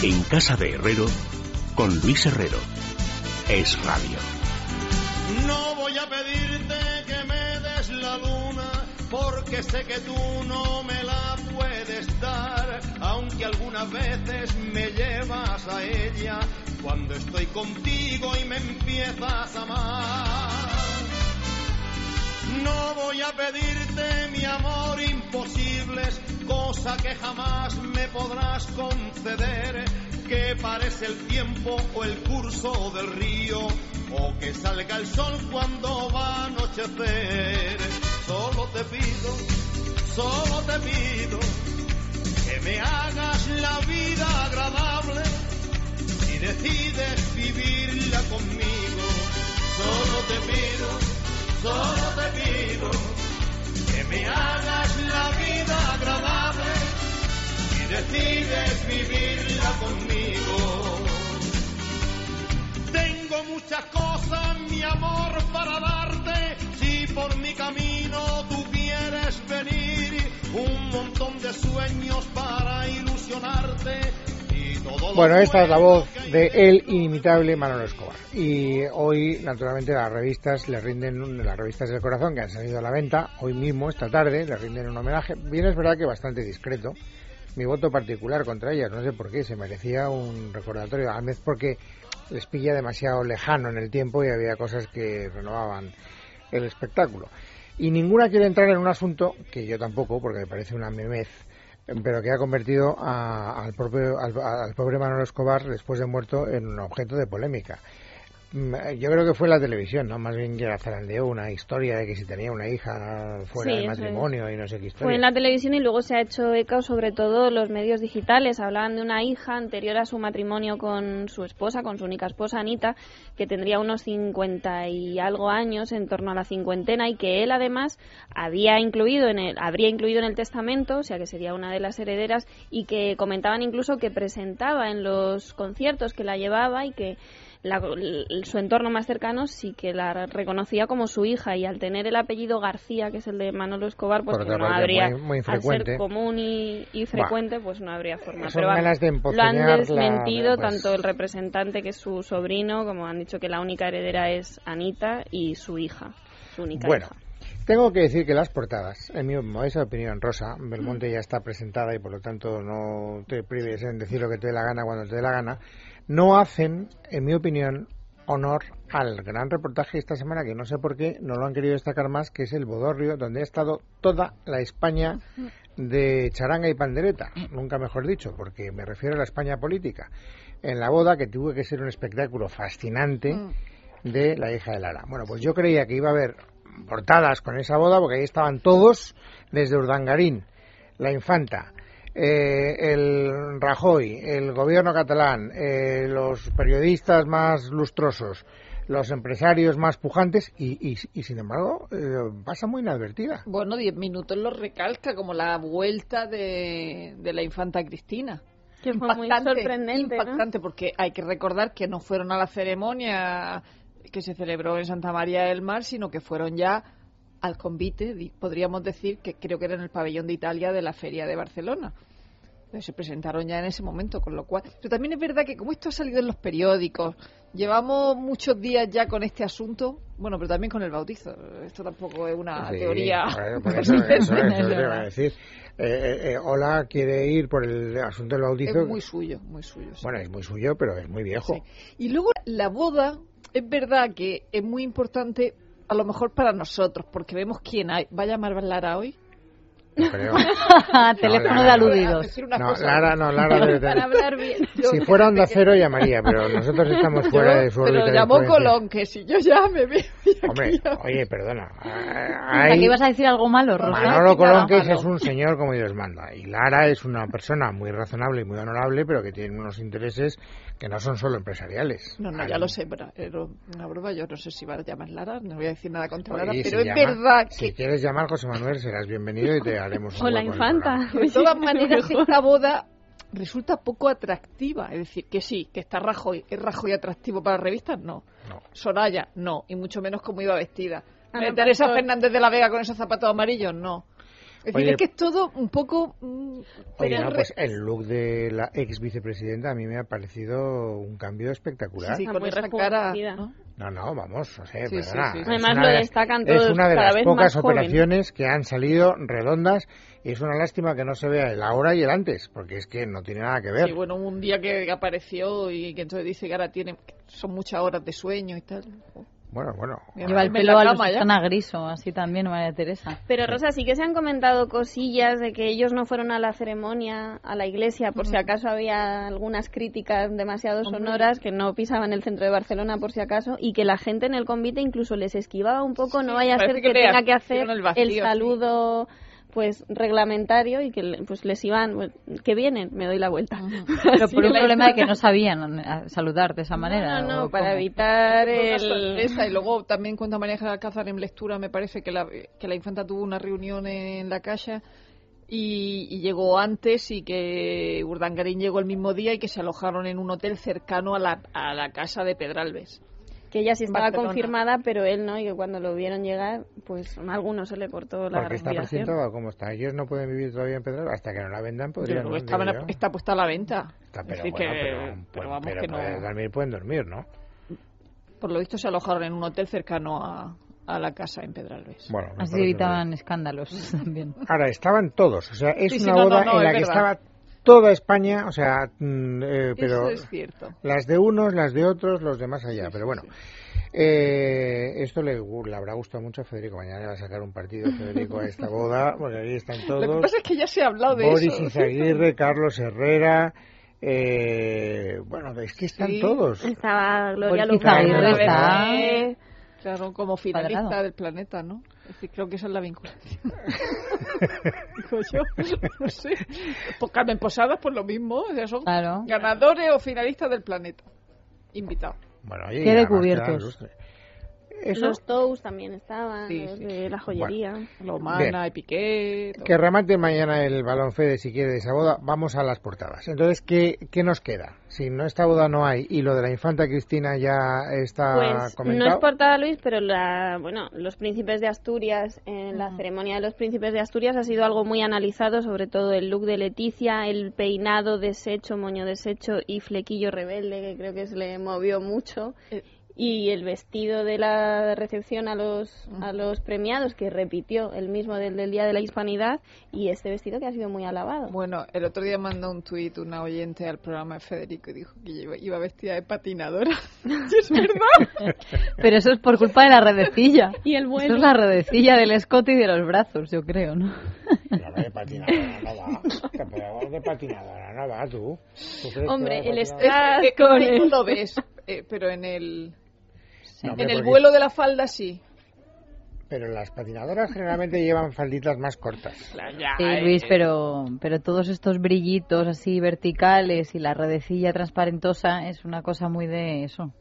En Casa de Herrero, con Luis Herrero. Es Radio. No voy a pedirte que me des la luna, porque sé que tú no me la puedes dar, aunque algunas veces me llevas a ella cuando estoy contigo y me empiezas a amar. No voy a pedirte mi amor cosa que jamás me podrás conceder, que parece el tiempo o el curso del río, o que salga el sol cuando va a anochecer. Solo te pido, solo te pido, que me hagas la vida agradable si decides vivirla conmigo. Solo te pido solo te pido me hagas la vida agradable y decides vivirla bueno, esta es la voz de el inimitable Manolo Escobar. Y hoy, naturalmente, las revistas le rinden, las revistas del corazón que han salido a la venta, hoy mismo, esta tarde, le rinden un homenaje. Bien, es verdad que bastante discreto. Mi voto particular contra ellas, no sé por qué, se merecía un recordatorio. A vez porque les pilla demasiado lejano en el tiempo y había cosas que renovaban el espectáculo. Y ninguna quiere entrar en un asunto que yo tampoco, porque me parece una memez pero que ha convertido al, propio, al, al, pobre Manuel Escobar, después de muerto, en un objeto de polémica. Mm, yo creo que fue la televisión, ¿no? Más bien que la zarandeó una historia de que si tenía una hija fuera de matrimonio y no sé qué historia. Fue en la televisión y luego se ha hecho eco sobre todo los medios digitales. Hablaban de una hija anterior a su matrimonio con su esposa, con su única esposa Anita, que tendría unos 50 y algo años, en torno a la cincuentena, y que él además había incluido en el, habría incluido en el testamento, o sea que sería una de las herederas, y que comentaban incluso que presentaba en los conciertos que la llevaba y que su entorno más cercano sí que la reconocía como su hija y al tener el apellido García, que es el de Manolo Escobar, pues no habría, muy, al ser común y, frecuente, pues no habría forma. Pero lo han desmentido pues tanto el representante, que es su sobrino, como han dicho que la única heredera es Anita y su hija, su única bueno. Tengo que decir que las portadas, en mi modesta opinión, Rosa, Belmonte ya está presentada y por lo tanto no te prives en decir lo que te dé la gana cuando te dé la gana, no hacen, en mi opinión, honor al gran reportaje esta semana, que no sé por qué no lo han querido destacar más, que es el Bodorrio, donde ha estado toda la España de charanga y pandereta, nunca mejor dicho, porque me refiero a la España política, en la boda que tuvo que ser un espectáculo fascinante de la hija de Lara. Bueno, pues yo creía que iba a haber portadas con esa boda, porque ahí estaban todos, desde Urdangarín, la infanta, eh, el Rajoy, el gobierno catalán, eh, los periodistas más lustrosos, los empresarios más pujantes y, y, sin embargo eh, pasa muy inadvertida. Bueno, diez minutos lo recalca como la vuelta de, la infanta Cristina. Que fue muy sorprendente. Impactante porque hay que recordar que no fueron a la ceremonia que se celebró en Santa María del Mar, sino que fueron ya al convite, podríamos decir que creo que era en el pabellón de Italia de la Feria de Barcelona se presentaron ya en ese momento, con lo cual. Pero también es verdad que como esto ha salido en los periódicos, llevamos muchos días ya con este asunto, bueno, pero también con el bautizo. Esto tampoco es una teoría. decir. Eh, Hola quiere ir por el asunto del bautizo. Es muy suyo, muy suyo. Bueno, es muy suyo, pero es muy viejo. Y luego la boda, es verdad que es muy importante, a lo mejor para nosotros, porque vemos quién hay. ¿Va a llamar Lara hoy? Teléfono de aludidos. No, Lara, no, Lara Si fuera Onda Cero llamaría, pero nosotros estamos fuera de su órbita. Pero llamó Colón, que si yo llame... Hombre, oye, perdona. Hay... ibas a decir algo malo, Rosa? Manolo Colón, que es un señor como Dios manda. Y Lara es una persona muy razonable y muy honorable, pero que tiene unos intereses que no son solo empresariales. No, no, ya lo sé, pero era una broma. Yo no sé si va a llamar Lara, no voy a decir nada contra Lara, pero es verdad que... Si quieres llamar, José Manuel, serás bienvenido y te haremos la infanta. De todas maneras, esta boda resulta poco atractiva. Es decir, que sí, que está Rajoy. ¿Es Rajoy atractivo para revistas? No. no. Soraya, no. Y mucho menos como iba vestida. Teresa Fernández de la Vega con esos zapatos amarillos? No. Es decir, es que es todo un poco... Mm, Oye, no, pues el look de la ex vicepresidenta a mí me ha parecido un cambio espectacular. Sí, con esa cara... ¿no? no, vamos, o sea, sí, Además lo destacan todos Es una de las pocas operaciones que han salido redondas y es una lástima que no se vea el ahora y el antes, porque es que no tiene nada que ver. Sí, bueno, un día que apareció y que entonces dice que ahora tiene, son muchas horas de sueño y tal. Bueno, bueno. Lleva el pelo a los a griso, así también, María Teresa. Pero Rosa, sí que se han comentado cosillas de que ellos no fueron a la ceremonia, a la iglesia, por si acaso había algunas críticas demasiado sonoras, que no pisaban el centro de Barcelona por si acaso, y que la gente en el convite incluso les esquivaba un poco, no vaya a ser que, tenga que hacer el, saludo pues reglamentario y que pues les iban pues, que vienen me doy la vuelta. Pero por un problema de que no sabían saludar de esa manera no no, para evitar el y luego también cuenta María Alcázar en lectura me parece que la que la infanta tuvo una reunión en la calle y, llegó antes y que Urdangarín llegó el mismo día y que se alojaron en un hotel cercano a la, a la casa de Pedralbes que ella sí estaba confirmada, pero él no, y que cuando lo vieron llegar, pues a algunos se le cortó la Porque está presentado como está. Ellos no pueden vivir todavía en Pedro hasta que no la vendan, podrían. Pero está, está puesta a la venta. Está, pero, bueno, que, pero, vamos que no... dormir pueden dormir, ¿no? Por lo visto se alojaron en un hotel cercano a, a la casa en Pedralbes. Bueno, Así evitaban escándalos también. Ahora, estaban todos. O sea, es una boda en la que estaba toda España, o sea, mm, eh, pero es cierto. las de unos, las de otros, los de más allá, pero bueno. Eh, esto le, le, habrá gustado mucho a Federico. Mañana va a sacar un partido Federico a esta boda, porque ahí están todos. Lo que pasa es que ya se ha hablado de Boris eso. Izaguirre, Carlos Herrera. Eh, bueno, es que están todos. Estaba Gloria Izaguirre, Claro, como finalista del planeta, ¿no? Creo que esa es la vinculación. Digo yo, no sé. Pues Carmen Posadas, por lo mismo, o sea, son ganadores o finalistas del planeta. Invitados. Bueno, Qué descubiertos. Los Tous también estaban, los de la joyería. Lomana y Piqué. Que remate mañana el balón Fede si quiere de esa boda. Vamos a las portadas. Entonces, ¿qué, ¿qué nos queda? Si no esta boda no hay y lo de la infanta Cristina ya está pues, comentado. No es portada, Luis, pero la, bueno, los príncipes de Asturias, en la ceremonia de los príncipes de Asturias ha sido algo muy analizado, sobre todo el look de Leticia, el peinado deshecho, moño deshecho y flequillo rebelde, que creo que se le movió mucho. Eh, y el vestido de la recepción a los, a los premiados, que repitió el mismo del, del Día de la Hispanidad, y este vestido que ha sido muy alabado. Bueno, el otro día mandó un tuit una oyente al programa de Federico y dijo que iba, vestida de patinadora. es verdad. Pero eso es por culpa de la redecilla. y el Eso es la redecilla del escote y de los brazos, yo creo, ¿no? de patinadora no va. de patinadora no va, tú. Hombre, el estrés con lo ves, eh, pero en el en el vuelo de la falda sí. Pero las patinadoras generalmente llevan falditas más cortas. sí, Luis, pero, pero todos estos brillitos así verticales y la redecilla transparentosa es una cosa muy de eso.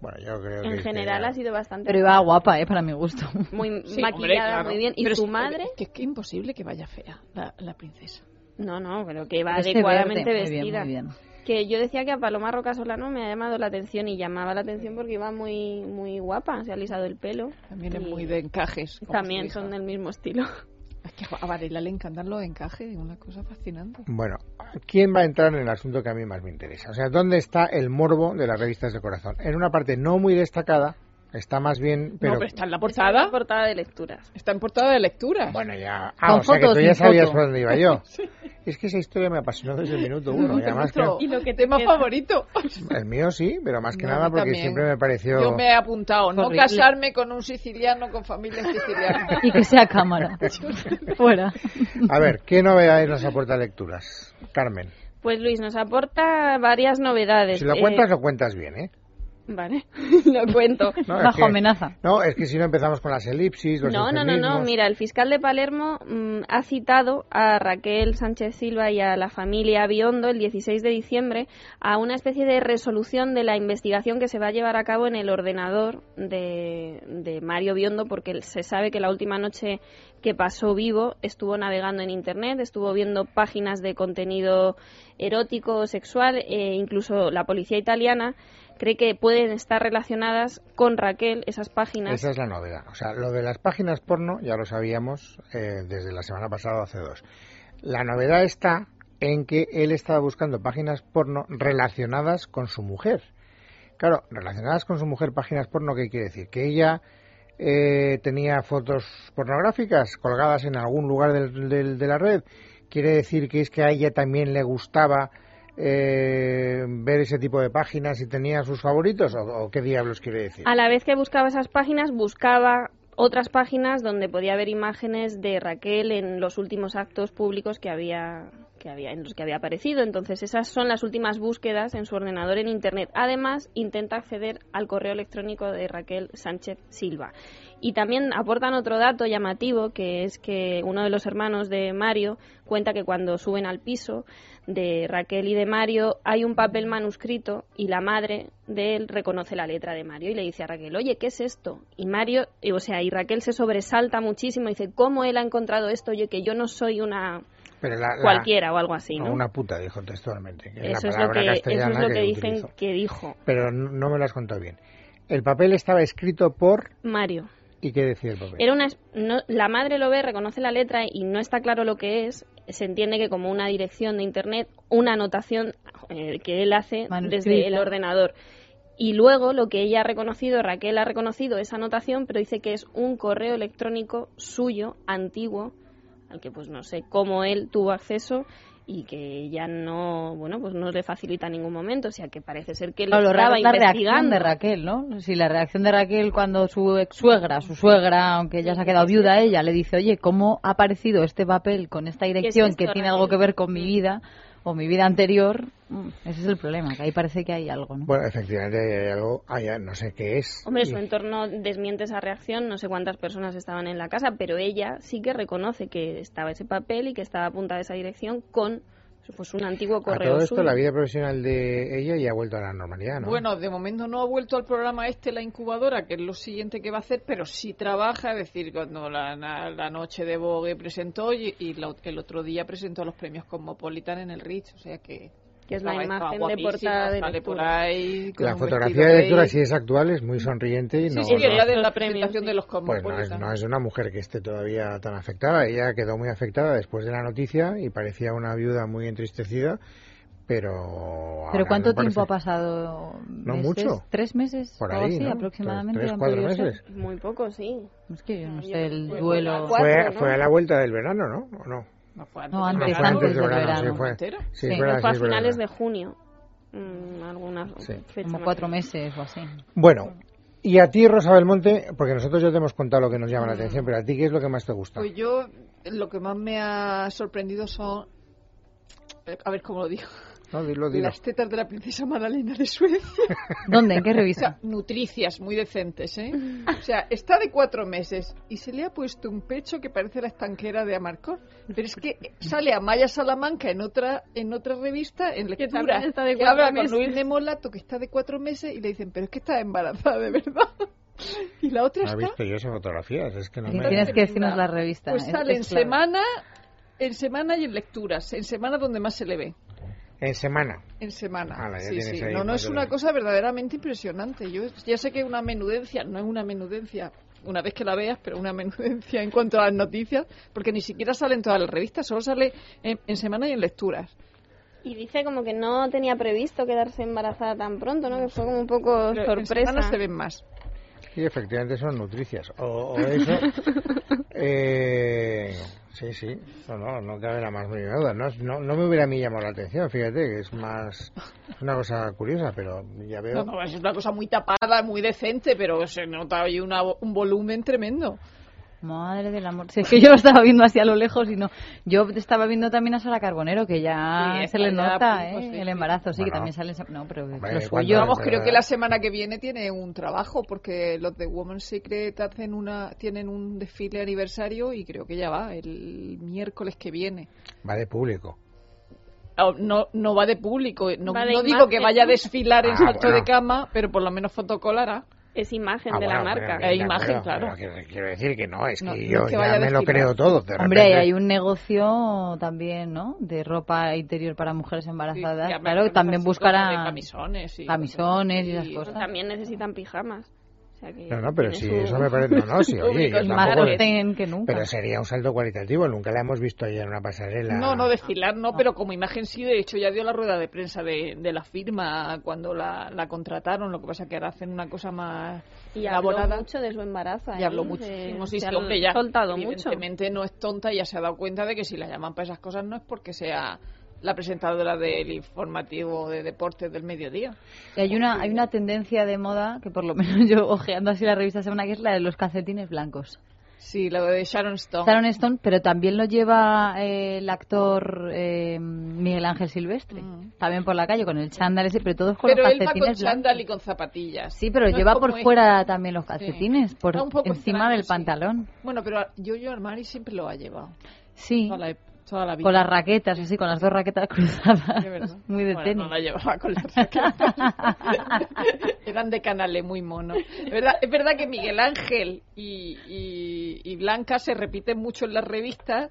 Bueno, yo creo en general ha sido bastante. Pero iba guapa, ¿eh? Para mi gusto. Muy maquillada, muy bien. ¿Y su madre? Que es que imposible que vaya fea la, princesa. No, no, pero que va adecuadamente vestida. muy bien que yo decía que a Paloma Roca Solano me ha llamado la atención y llamaba la atención porque iba muy muy guapa, se ha alisado el pelo. También es muy de encajes. También son del mismo estilo. Es que a Varela le encantan los encajes, una cosa fascinante. Bueno, ¿quién va a entrar en el asunto que a mí más me interesa? O sea, ¿dónde está el morbo de las revistas de corazón? En una parte no muy destacada, Está más bien, pero... No, pero está en la portada. Está en portada de lecturas. Está en portada de lecturas. Bueno, ya... Ah, o sea que tú ya sabías por dónde iba yo. Es que esa historia me apasionó desde el minuto uno. y, además ¿Y lo que tema favorito? El mío sí, pero más que nada porque siempre me pareció... Yo me he apuntado, no casarme con un siciliano con familia siciliana. y que sea cámara. Fuera. A ver, ¿qué novedades nos aporta lecturas? Carmen. Pues Luis, nos aporta varias novedades. Si lo cuentas, lo cuentas bien, ¿eh? Vale, lo cuento. Bajo amenaza. No, es que si no empezamos con las elipsis, los No, no, no, no. Mira, el fiscal de Palermo mm, ha citado a Raquel Sánchez Silva y a la familia Biondo el 16 de diciembre a una especie de resolución de la investigación que se va a llevar a cabo en el ordenador de, de Mario Biondo, porque se sabe que la última noche que pasó vivo estuvo navegando en Internet, estuvo viendo páginas de contenido erótico o sexual, e incluso la policía italiana cree que pueden estar relacionadas con Raquel esas páginas. Esa es la novedad. O sea, lo de las páginas porno ya lo sabíamos eh, desde la semana pasada hace dos. La novedad está en que él estaba buscando páginas porno relacionadas con su mujer. Claro, relacionadas con su mujer, páginas porno, ¿qué quiere decir? Que ella eh, tenía fotos pornográficas colgadas en algún lugar del- de la red. Quiere decir que es que a ella también le gustaba eh, ver ese tipo de páginas y tenía sus favoritos, o, o qué diablos quiere decir. A la vez que buscaba esas páginas, buscaba otras páginas donde podía ver imágenes de Raquel en los últimos actos públicos que había, que había en los que había aparecido. Entonces, esas son las últimas búsquedas en su ordenador en internet. Además, intenta acceder al correo electrónico de Raquel Sánchez Silva. Y también aportan otro dato llamativo, que es que uno de los hermanos de Mario cuenta que cuando suben al piso de Raquel y de Mario hay un papel manuscrito y la madre de él reconoce la letra de Mario y le dice a Raquel, oye, ¿qué es esto? Y Mario, eh, o sea, y Raquel se sobresalta muchísimo y dice, ¿cómo él ha encontrado esto? Oye, que yo no soy una Pero la- la- cualquiera o algo así, una puta, dijo textualmente. que es Eso la es lo que, eso castellana es lo que, dicen que dijo Pero no, no me lo has contado bien. El papel estaba escrito por... Mario. ¿Y qué decía el papel? Era una, no- la madre lo ve, reconoce la letra y no está claro lo que es. Se entiende que como una dirección de internet, una anotación eh, que él hace Manuscrita. desde el ordenador. Y luego lo que ella ha reconocido, Raquel ha reconocido esa anotación, pero dice que es un correo electrónico suyo, antiguo, al que pues no sé cómo él tuvo acceso y que ya no, bueno, pues no le facilita en ningún momento, o sea que parece ser que él Claro, lo estaba la reacción de Raquel, ¿no? Si la reacción de Raquel cuando su ex suegra, su suegra, aunque ya se ha quedado viuda ella, le dice, oye, ¿cómo ha aparecido este papel con esta dirección esto, que tiene Raquel? algo que ver con mi vida o mi vida anterior? Mm, Ese es el problema, que ahí parece que hay algo, ¿no? Bueno, efectivamente hay algo, hay, no sé qué es. Hombre, su entorno desmiente esa reacción, no sé cuántas personas estaban en la casa, pero ella sí que reconoce que estaba ese papel y que estaba apuntada esa dirección con pues, un antiguo a correo todo esto suyo. la vida profesional de ella ya ha vuelto a la normalidad, ¿no? Bueno, de momento no ha vuelto al programa este, la incubadora, que es lo siguiente que va a hacer, pero sí trabaja, es decir, cuando la, la- la noche de Vogue presentó y, y la- el otro día presentó los premios Cosmopolitan en el Ritz, o sea que... Que es la imagen de portada de lectura. ahí la fotografía de lectura, si es actual, es muy sonriente y Sí, no... sí, que no- es la de la presentación sí. de los Pues no es, no es una mujer que esté todavía tan afectada. Ella quedó muy afectada después de la noticia y parecía una viuda muy entristecida, pero... ¿Pero cuánto tiempo ha pasado? No ¿Meses? mucho. ¿Tres meses? Por ahí, así, ¿no? aproximadamente. Tres, cuatro ser? meses. Muy poco, sí. Es que yo no sé, el duelo... cuatro, Fue, ¿no? fue a la vuelta del verano, ¿no? ¿O no? No, fue No, del antes, No, fue verano, antes del del verano, sí, verano. fue. Sí, Sí. fue a sí, es verdad. finales de junio. Mm, alguna Sí. fecha Como cuatro meses o así. Bueno, y a ti, Rosa Belmonte, porque nosotros ya te hemos contado lo que nos llama la atención, pero a ti, ¿qué es lo que más te gusta? Pues yo, lo que más me ha sorprendido son, a ver cómo lo digo, No, dilo, dilo. las tetas de la princesa Madalena de Suecia. ¿Dónde? ¿En qué O sea, revista? nutricias, muy decentes, ¿eh? O sea, está de cuatro meses y se le ha puesto un pecho que parece la estanquera de Amarcor. Pero es que sale a Maya Salamanca en otra en otra revista, en lectura, también está de que cuatro habla con. Luis de Molato, que está de cuatro meses, y le dicen, pero es que está embarazada de verdad. Y la otra No he está... visto yo esas fotografías, es que no me... Tienes que decirnos la revista. Pues es- sale es en semana, en semana y en lecturas. En semana donde más se le ve. En semana. En semana. Ala, sí, sí. No, no es una de- cosa verdaderamente impresionante. Yo ya sé que una menudencia, no es una menudencia una vez que la veas, pero una menudencia en cuanto a las noticias, porque ni siquiera sale en todas las revistas, solo sale en, en semana y en lecturas. Y dice como que no tenía previsto quedarse embarazada tan pronto, ¿no? Que fue como un poco Pero En sorpresa. semana se ven más. Sí, efectivamente son nutricias. O, o eso. eh, sí, sí. No, no, no cabe la más mínima duda. No, no, no me hubiera a mí llamado la atención, fíjate, que es más. Es una cosa curiosa, pero ya veo. No, no, es una cosa muy tapada, muy decente, pero se nota ahí una- un volumen tremendo. Madre del amor. Si es que yo lo estaba viendo así a lo lejos y no. Yo estaba viendo también a Sara Carbonero, que ya Sí, se le nota punto, ¿eh? sí, el embarazo. Sí, que también sale. No, pero Hombre, lo ¿cuánto- suyo. Vamos, pero- creo que la semana que viene tiene un trabajo porque los de Woman's Secret hacen una, tienen un desfile aniversario y creo que ya va el miércoles que viene. Va de público. Ah, No, no va de público, no, Va de no digo que vaya a ¿no? desfilar en Ah, salto bueno. de cama, pero por lo menos fotocolará. Es imagen Ah, de bueno, la marca. pero- Es imagen, pero- claro. pero quiero, decir que no, es que No, no yo es que ya me lo creo todo. De Hombre, repente- hay un negocio también, ¿no? De ropa interior para mujeres embarazadas. Sí, y claro, también así buscará como de camisones y camisones y cosas esas cosas. También necesitan pijamas. Sea que No, no, pero sí, su- eso me parece. No, no, sí, oye, yo tampoco más le- que nunca. Pero sería un salto cualitativo, nunca la hemos visto ahí en una pasarela. No, no desfilar, no, pero como imagen sí, de hecho ya dio la rueda de prensa de, de la firma cuando la, la contrataron, lo que pasa que ahora hacen una cosa más Y habló mucho de su embarazo. Y habló se- muchísimo, sí, sí, hombre, ya soltado mucho. evidentemente no es tonta y ya se ha dado cuenta de que si la llaman para esas cosas no es porque sea la presentadora del informativo de deportes del mediodía. Y hay una, hay una tendencia de moda que por lo menos yo ojeando así la revista semana que es la de los calcetines blancos. Sí, lo de Sharon Stone. Sharon Stone, pero también lo lleva eh, el actor eh, Miguel Ángel Silvestre. Mm. También por la calle con el chándal ese, pero todos con pero los él va con calcetines chándal blancos. y con zapatillas. Sí, pero No lleva por este. fuera también los calcetines, por encima extraño, del sí. pantalón. Bueno, pero Giorgio Armani siempre lo ha llevado. Sí, Toda la, toda la vida. con las raquetas, así, con las dos raquetas cruzadas. De. Muy de Bueno, tenis. No la llevaba con las raquetas. Eran de canales muy monos. Es verdad, es verdad que Miguel Ángel y, y- y Blanca se repiten mucho en las revistas.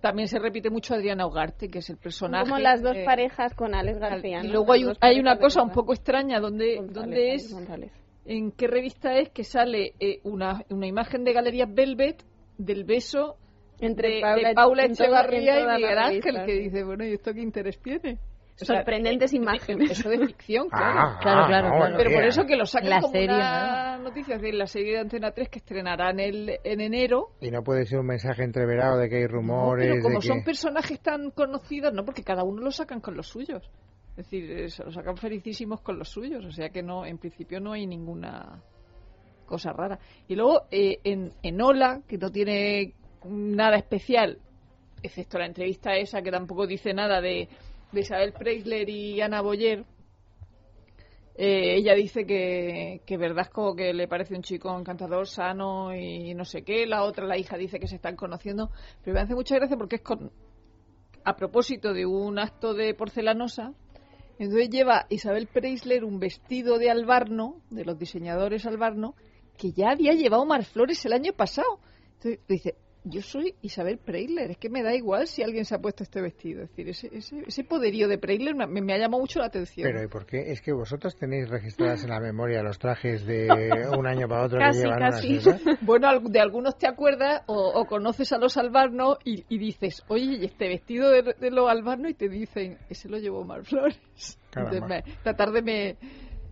También se repite mucho Adriana Ugarte, que es el personaje. Como las dos eh, parejas con Alex García. Y ¿no? luego hay, un- hay una cosa un poco extraña donde, González, donde es González. en qué revista es que sale eh, una, una imagen de Galerías Velvet del beso Entre de, Paula- Echevarría y Miguel Ángel, que dice, bueno, ¿y esto qué interés tiene? O sea, Sorprendentes eh, imágenes. Eso de ficción, claro. Ah, Claro, ah, claro, no, claro. Pero por eso que lo sacan La como serie, una noticia, es decir, la serie de Antena 3 que estrenarán el, en enero. Y no puede ser un mensaje entreverado de que hay No, rumores. pero como de que... son personajes tan conocidos, no, porque cada uno lo sacan con los suyos. Es decir, eh, se lo sacan felicísimos con los suyos. O sea que no, en principio no hay ninguna cosa rara. Y luego eh, en, en Ola, que no tiene nada especial, excepto la entrevista esa que tampoco dice nada de, Isabel Preisler y Ana Boyer, eh, ella dice que, que Verdasco que le parece un chico encantador, sano y no sé qué. La otra, la hija, dice que se están conociendo. Pero me hace mucha gracia porque es con, a propósito de un acto de porcelanosa. Entonces lleva Isabel Preisler un vestido de albarno, de los diseñadores albarno, que ya había llevado Mar Flores el año pasado. Entonces dice, yo soy Isabel Preisler, es que me da igual si alguien se ha puesto este vestido. Es decir, ese, ese, ese poderío de Preisler me, me ha llamado mucho la atención. Pero ¿y por qué? Es que vosotras tenéis registradas en la memoria los trajes de un año para otro Casi, que llevan casi. unas? Bueno, de algunos te acuerdas o, o conoces a los albarnos y, y dices, oye, ¿y este vestido de, de los albarnos? Y te dicen, ese lo llevó Mar Flores. Entonces, me- esta tarde me,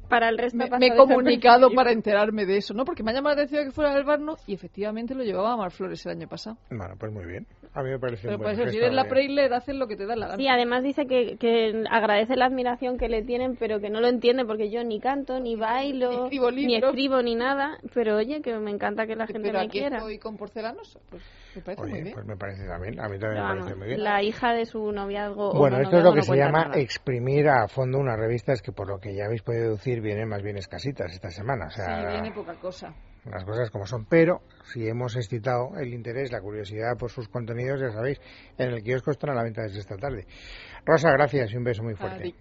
Para el resto me, me he comunicado para enterarme de eso, ¿no? Porque me ha llamado la atención que fuera albarno y efectivamente lo llevaba Mar Flores el año pasado. Bueno, pues muy bien. A mí me parece Pero un por buen eso, si eres la Preisler, haces lo que te da la gana. Sí, además dice que, que agradece la admiración que le tienen, pero que no lo entiende porque yo ni canto, ni bailo, Ni escribo ni escribo, ni nada. Pero oye, que me encanta que la gente Pero me aquí quiera. estoy con porcelanosa. Pues me parece muy Oye, bien. pues me parece también. A mí también Pero me parece muy bien. la hija de su noviazgo. o Bueno, no esto es lo noviazgo que no se llama nada. exprimir a fondo unas revistas que por lo que ya habéis podido deducir vienen más bien escasitas esta semana. O Sí, sea, viene poca cosa. las cosas como son. Pero si hemos excitado el interés, la curiosidad por sus contenidos, ya sabéis, en el kiosco están a la venta desde esta tarde. Rosa, gracias y un beso muy fuerte.